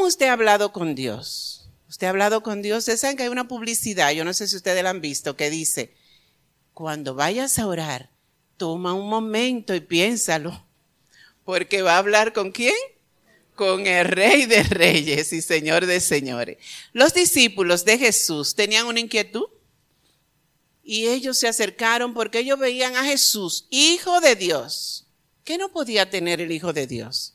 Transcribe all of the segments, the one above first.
¿Cómo usted ha hablado con Dios? Usted ha hablado con Dios. Ustedes saben que hay una publicidad, yo no sé si ustedes la han visto, que dice, cuando vayas a orar, toma un momento y piénsalo, porque va a hablar con quién? Con el rey de reyes y señor de señores. Los discípulos de Jesús tenían una inquietud y ellos se acercaron porque ellos veían a Jesús, hijo de Dios. ¿Qué no podía tener el hijo de Dios?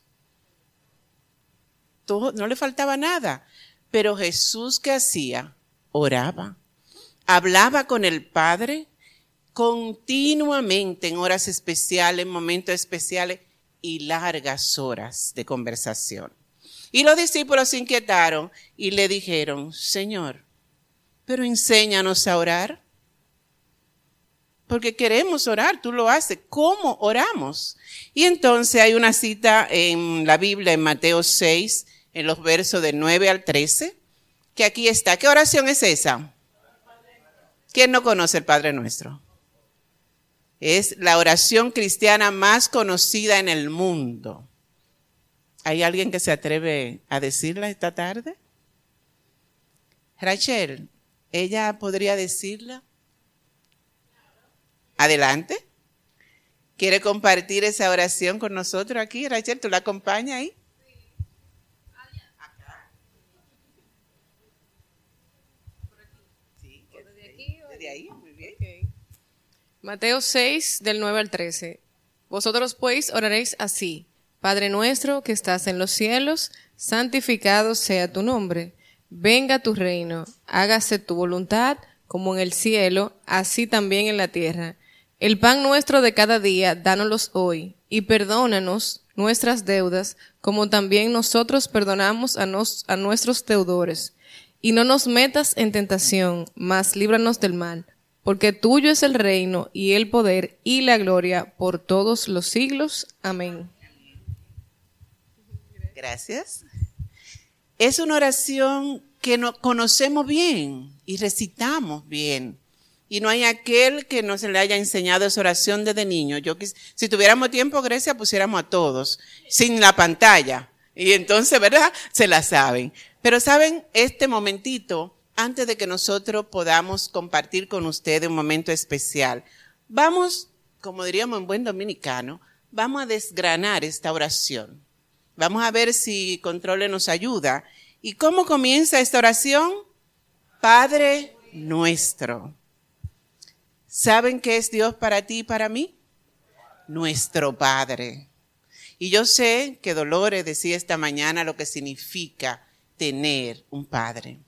No le faltaba nada. Pero Jesús, ¿qué hacía? Oraba. Hablaba con el Padre continuamente en horas especiales, en momentos especiales y largas horas de conversación. Y los discípulos se inquietaron y le dijeron, Señor, pero enséñanos a orar. Porque queremos orar, tú lo haces. ¿Cómo oramos? Y entonces hay una cita en la Biblia, en Mateo 6, en los versos del 9 al 13, que aquí está. ¿Qué oración es esa? ¿Quién no conoce el Padre Nuestro? Es la oración cristiana más conocida en el mundo. ¿Hay alguien que se atreve a decirla esta tarde? Rachel, ¿ella podría decirla? Adelante. ¿Quiere compartir esa oración con nosotros aquí? Rachel, ¿tú la acompañas ahí? Mateo 6, del 9 al 13. Vosotros pues oraréis así. Padre nuestro que estás en los cielos, santificado sea tu nombre. Venga tu reino, hágase tu voluntad, como en el cielo, así también en la tierra. El pan nuestro de cada día, dánoslo hoy, y perdónanos nuestras deudas, como también nosotros perdonamos a, a nuestros deudores. Y no nos metas en tentación, mas líbranos del mal porque tuyo es el reino y el poder y la gloria por todos los siglos. Amén. Gracias. Es una oración que no, conocemos bien y recitamos bien. Y no hay aquel que no se le haya enseñado esa oración desde niño. Yo si tuviéramos tiempo, Grecia, pusiéramos a todos, sin la pantalla. Y entonces, ¿verdad? Se la saben. Pero saben, este momentito antes de que nosotros podamos compartir con ustedes un momento especial, vamos, como diríamos en buen dominicano, vamos a desgranar esta oración. Vamos a ver si Controle nos ayuda. ¿Y cómo comienza esta oración? Padre nuestro. ¿Saben qué es Dios para ti y para mí? Nuestro Padre. Y yo sé que Dolores decía esta mañana lo que significa tener un Padre.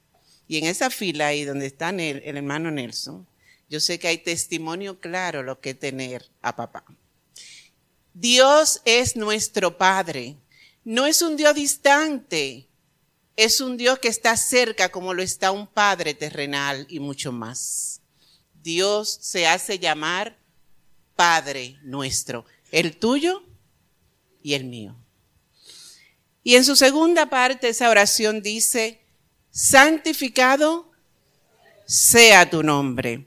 Y en esa fila ahí donde está el, el hermano Nelson, yo sé que hay testimonio claro lo que tener a papá. Dios es nuestro Padre. No es un Dios distante, es un Dios que está cerca como lo está un Padre terrenal y mucho más. Dios se hace llamar Padre nuestro, el tuyo y el mío. Y en su segunda parte esa oración dice, santificado sea tu nombre.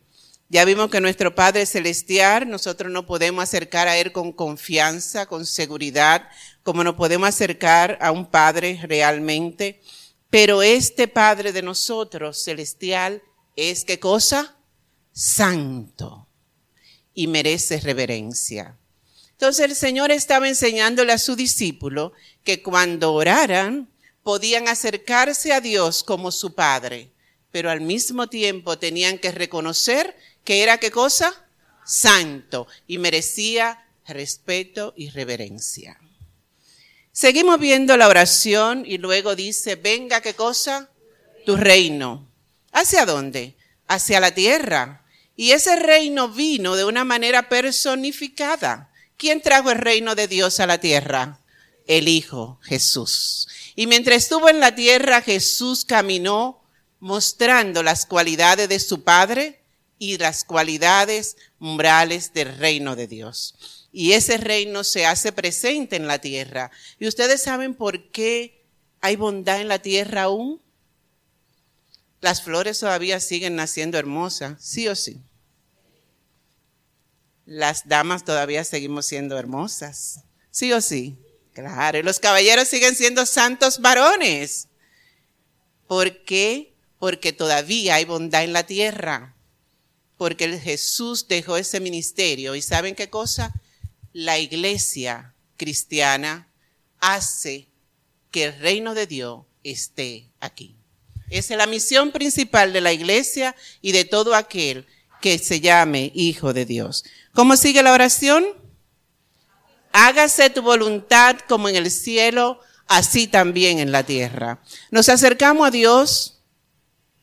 Ya vimos que nuestro Padre Celestial, nosotros no podemos acercar a Él con confianza, con seguridad, como nos podemos acercar a un Padre realmente. Pero este Padre de nosotros, celestial, es qué cosa? Santo. Y merece reverencia. Entonces el Señor estaba enseñándole a su discípulo que cuando oraran, podían acercarse a Dios como su Padre, pero al mismo tiempo tenían que reconocer que era qué cosa? Santo y merecía respeto y reverencia. Seguimos viendo la oración y luego dice, venga qué cosa? Tu reino. ¿Hacia dónde? Hacia la tierra. Y ese reino vino de una manera personificada. ¿Quién trajo el reino de Dios a la tierra? El Hijo, Jesús. Y mientras estuvo en la tierra, Jesús caminó mostrando las cualidades de su Padre y las cualidades umbrales del reino de Dios. Y ese reino se hace presente en la tierra. ¿Y ustedes saben por qué hay bondad en la tierra aún? Las flores todavía siguen naciendo hermosas, sí o sí. Las damas todavía seguimos siendo hermosas, sí o sí. Claro, y los caballeros siguen siendo santos varones. ¿Por qué? Porque todavía hay bondad en la tierra. Porque Jesús dejó ese ministerio. ¿Y saben qué cosa? La iglesia cristiana hace que el reino de Dios esté aquí. Esa es la misión principal de la iglesia y de todo aquel que se llame hijo de Dios. ¿Cómo sigue la oración? Hágase tu voluntad como en el cielo, así también en la tierra. Nos acercamos a Dios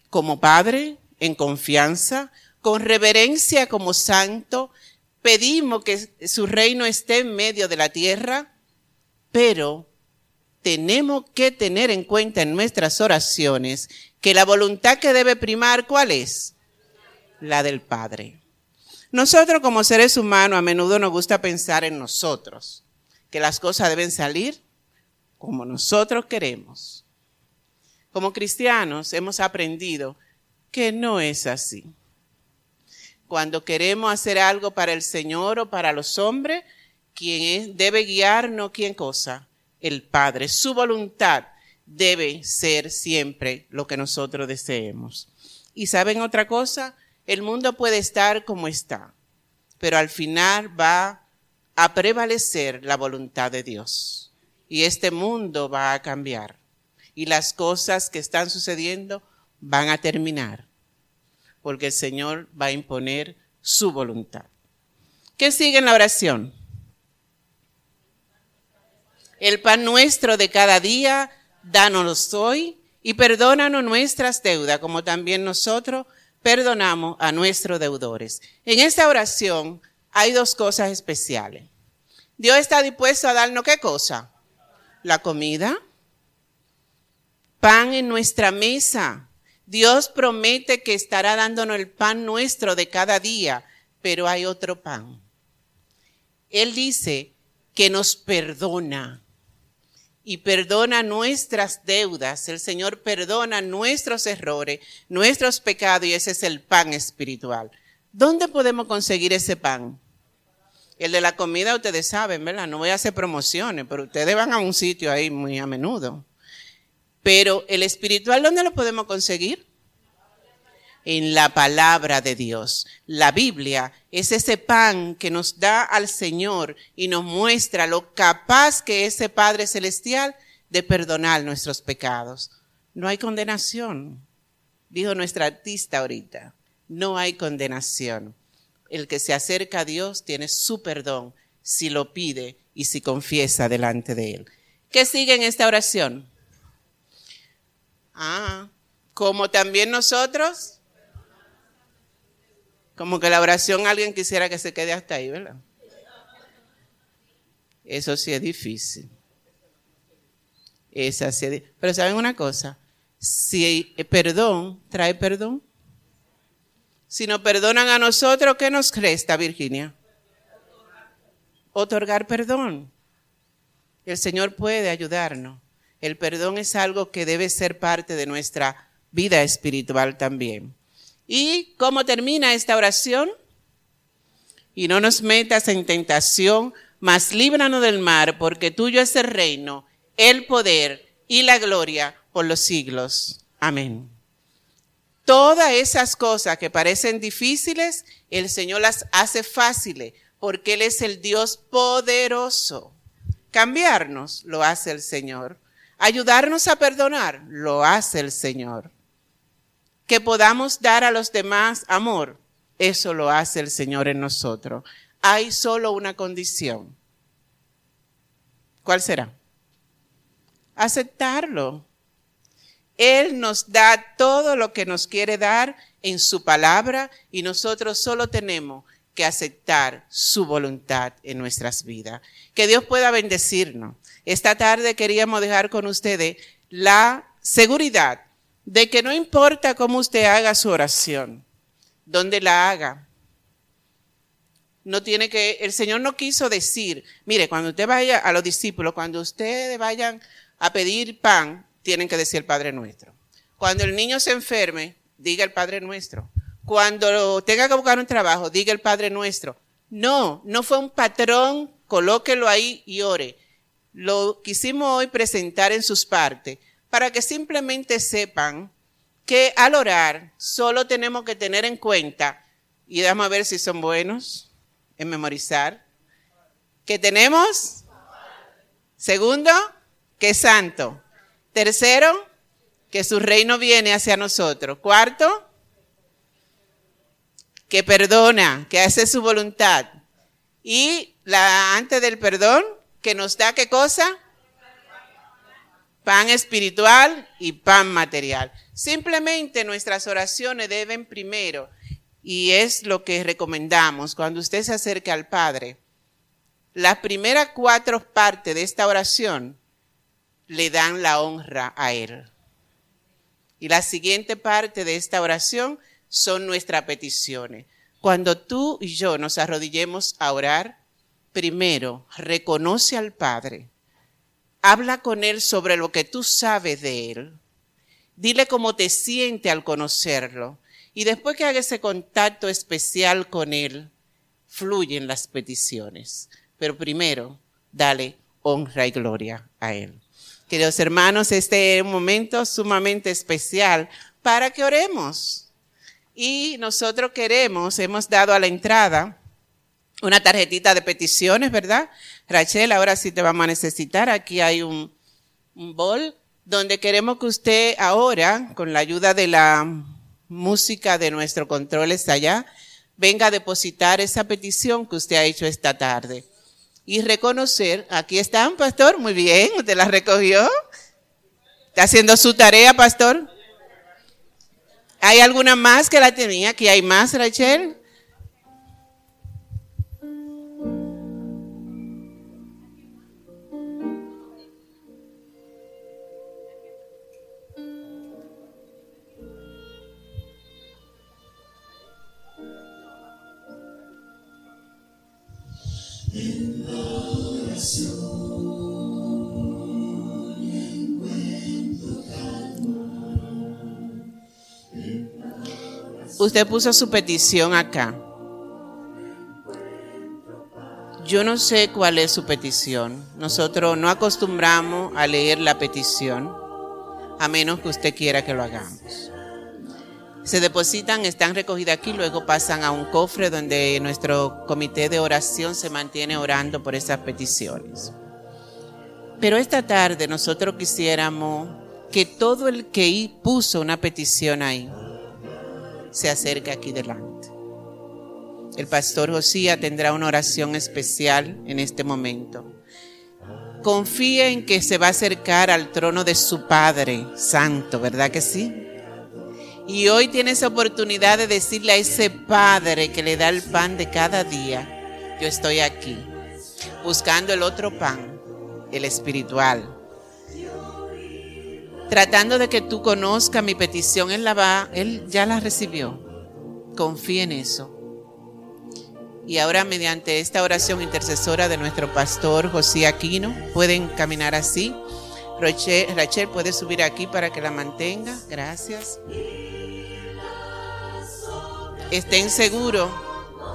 como Padre, en confianza, con reverencia como Santo. Pedimos que su reino esté en medio de la tierra, pero tenemos que tener en cuenta en nuestras oraciones que la voluntad que debe primar, ¿cuál es? La del Padre. Nosotros como seres humanos a menudo nos gusta pensar en nosotros, que las cosas deben salir como nosotros queremos. Como cristianos hemos aprendido que no es así. Cuando queremos hacer algo para el Señor o para los hombres, quien debe guiarnos, ¿quién cosa? El Padre. Su voluntad debe ser siempre lo que nosotros deseemos. ¿Y saben otra cosa? El mundo puede estar como está, pero al final va a prevalecer la voluntad de Dios. Y este mundo va a cambiar. Y las cosas que están sucediendo van a terminar. Porque el Señor va a imponer su voluntad. ¿Qué sigue en la oración? El pan nuestro de cada día, danos hoy y perdónanos nuestras deudas, como también nosotros perdonamos a nuestros deudores. En esta oración hay dos cosas especiales. Dios está dispuesto a darnos qué cosa? La comida, pan en nuestra mesa. Dios promete que estará dándonos el pan nuestro de cada día, pero hay otro pan. Él dice que nos perdona y perdona nuestras deudas. El Señor perdona nuestros errores, nuestros pecados y ese es el pan espiritual. ¿Dónde podemos conseguir ese pan? El de la comida ustedes saben, ¿verdad? No voy a hacer promociones, pero ustedes van a un sitio ahí muy a menudo. Pero el espiritual, ¿dónde lo podemos conseguir? En la palabra de Dios. La Biblia es ese pan que nos da al Señor y nos muestra lo capaz que es ese Padre Celestial de perdonar nuestros pecados. No hay condenación, dijo nuestra artista ahorita. No hay condenación. El que se acerca a Dios tiene su perdón si lo pide y si confiesa delante de Él. ¿Qué sigue en esta oración? Ah, como también nosotros como que la oración alguien quisiera que se quede hasta ahí, ¿verdad? Eso sí es difícil. Esa sí Pero ¿saben una cosa? Si perdón trae perdón. Si nos perdonan a nosotros, ¿qué nos resta, Virginia? Otorgar perdón. El Señor puede ayudarnos. El perdón es algo que debe ser parte de nuestra vida espiritual también. ¿Y cómo termina esta oración? Y no nos metas en tentación, mas líbranos del mar, porque tuyo es el reino, el poder y la gloria por los siglos. Amén. Todas esas cosas que parecen difíciles, el Señor las hace fáciles, porque Él es el Dios poderoso. Cambiarnos lo hace el Señor. Ayudarnos a perdonar lo hace el Señor que podamos dar a los demás amor, eso lo hace el Señor en nosotros. Hay solo una condición. ¿Cuál será? Aceptarlo. Él nos da todo lo que nos quiere dar en su palabra y nosotros solo tenemos que aceptar su voluntad en nuestras vidas. Que Dios pueda bendecirnos. Esta tarde queríamos dejar con ustedes la seguridad de que no importa cómo usted haga su oración, dónde la haga. No tiene que, el Señor no quiso decir, mire, cuando usted vaya a los discípulos, cuando ustedes vayan a pedir pan, tienen que decir el Padre Nuestro. Cuando el niño se enferme, diga el Padre Nuestro. Cuando tenga que buscar un trabajo, diga el Padre Nuestro. No, no fue un patrón, colóquelo ahí y ore. Lo quisimos hoy presentar en sus partes para que simplemente sepan que al orar solo tenemos que tener en cuenta, y vamos a ver si son buenos en memorizar, que tenemos, segundo, que es santo, tercero, que su reino viene hacia nosotros, cuarto, que perdona, que hace su voluntad, y la antes del perdón, que nos da qué cosa? Pan espiritual y pan material. Simplemente nuestras oraciones deben primero, y es lo que recomendamos cuando usted se acerque al Padre, las primeras cuatro partes de esta oración le dan la honra a Él. Y la siguiente parte de esta oración son nuestras peticiones. Cuando tú y yo nos arrodillemos a orar, primero reconoce al Padre, habla con Él sobre lo que tú sabes de Él Dile cómo te siente al conocerlo. Y después que haga ese contacto especial con Él, fluyen las peticiones. Pero primero, dale honra y gloria a Él. Queridos hermanos, este es un momento sumamente especial para que oremos. Y nosotros queremos, hemos dado a la entrada una tarjetita de peticiones, ¿verdad? Rachel, ahora sí te vamos a necesitar. Aquí hay un, un bol donde queremos que usted ahora, con la ayuda de la música de nuestro control está allá, venga a depositar esa petición que usted ha hecho esta tarde. Y reconocer, aquí están, pastor, muy bien, usted la recogió. ¿Está haciendo su tarea, pastor? ¿Hay alguna más que la tenía? ¿Aquí hay más, Rachel? Usted puso su petición acá. Yo no sé cuál es su petición. Nosotros no acostumbramos a leer la petición, a menos que usted quiera que lo hagamos. Se depositan, están recogidas aquí, luego pasan a un cofre donde nuestro comité de oración se mantiene orando por esas peticiones. Pero esta tarde nosotros quisiéramos que todo el que puso una petición ahí, se acerque aquí delante. El pastor Josía tendrá una oración especial en este momento. Confíe en que se va a acercar al trono de su Padre Santo, ¿verdad que sí? Y hoy tiene esa oportunidad de decirle a ese Padre que le da el pan de cada día, yo estoy aquí, buscando el otro pan, el espiritual, tratando de que tú conozcas mi petición, él, la va, él ya la recibió. Confía en eso. Y ahora mediante esta oración intercesora de nuestro pastor José Aquino, pueden caminar así. Rachel, Rachel puede subir aquí para que la mantenga. Gracias. Estén seguros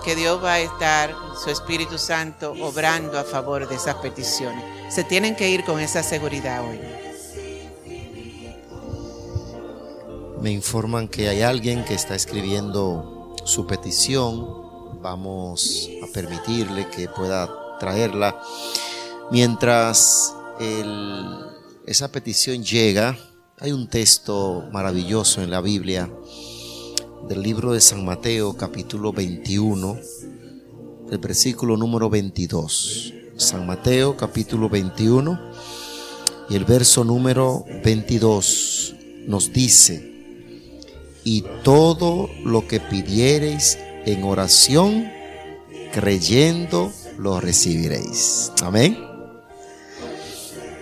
que Dios va a estar, su Espíritu Santo, obrando a favor de esas peticiones. Se tienen que ir con esa seguridad hoy. Me informan que hay alguien que está escribiendo su petición. Vamos a permitirle que pueda traerla. Mientras esa petición llega, hay un texto maravilloso en la Biblia del libro de San Mateo capítulo 21, el versículo número 22. San Mateo capítulo 21 y el verso número 22 nos dice, y todo lo que pidiereis en oración, creyendo, lo recibiréis. Amén.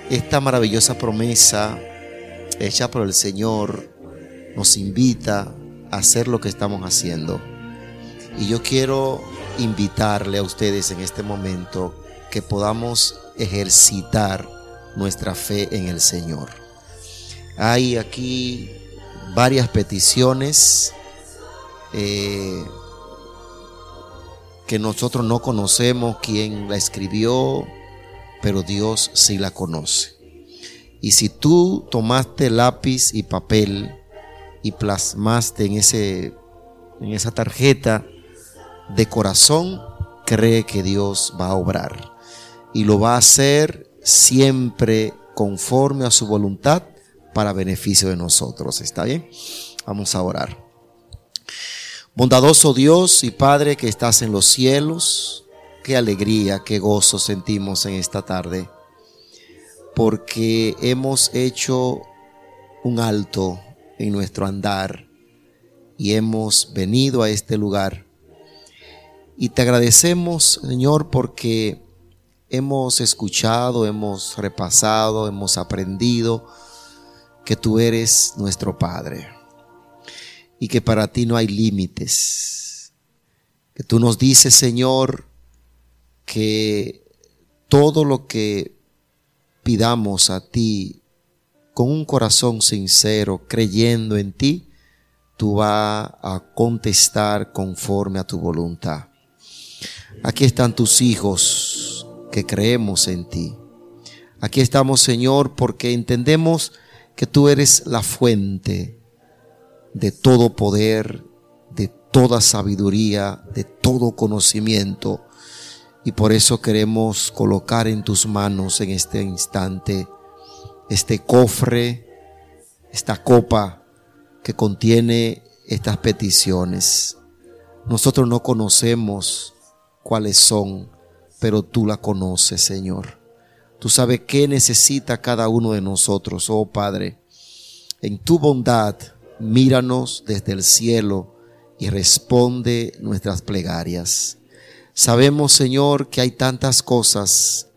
Esta maravillosa promesa hecha por el Señor nos invita a hacer lo que estamos haciendo. Y yo quiero invitarle a ustedes en este momento que podamos ejercitar nuestra fe en el Señor. Hay aquí varias peticiones eh, que nosotros no conocemos quién la escribió, pero Dios sí la conoce. Y si tú tomaste lápiz y papel y plasmaste en, ese, en esa tarjeta de corazón, cree que Dios va a obrar. Y lo va a hacer siempre conforme a su voluntad para beneficio de nosotros. ¿Está bien? Vamos a orar. Bondadoso Dios y Padre que estás en los cielos, qué alegría, qué gozo sentimos en esta tarde, porque hemos hecho un alto en nuestro andar y hemos venido a este lugar. Y te agradecemos, Señor, porque hemos escuchado, hemos repasado, hemos aprendido que tú eres nuestro Padre y que para ti no hay límites. Que tú nos dices, Señor, que todo lo que pidamos a ti con un corazón sincero, creyendo en ti, tú vas a contestar conforme a tu voluntad. Aquí están tus hijos que creemos en ti. Aquí estamos, Señor, porque entendemos que tú eres la fuente de todo poder, de toda sabiduría, de todo conocimiento. Y por eso queremos colocar en tus manos en este instante este cofre, esta copa que contiene estas peticiones. Nosotros no conocemos cuáles son, pero tú la conoces, Señor. Tú sabes qué necesita cada uno de nosotros, oh Padre. En tu bondad, míranos desde el cielo y responde nuestras plegarias. Sabemos, Señor, que hay tantas cosas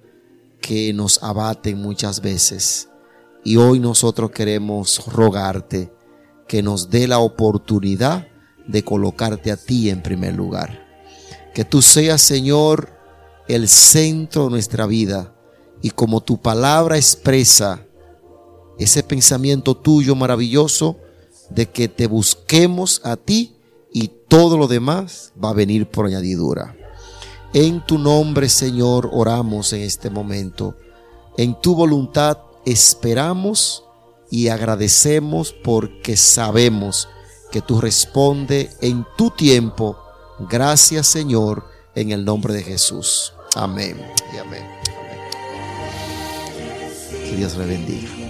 que nos abaten muchas veces y hoy nosotros queremos rogarte que nos dé la oportunidad de colocarte a ti en primer lugar. Que tú seas, Señor, el centro de nuestra vida y como tu palabra expresa ese pensamiento tuyo maravilloso, de que te busquemos a ti y todo lo demás va a venir por añadidura. En tu nombre, Señor, oramos en este momento. En tu voluntad esperamos y agradecemos porque sabemos que tú respondes en tu tiempo. Gracias, Señor, en el nombre de Jesús. Amén y amén. Dios le bendiga.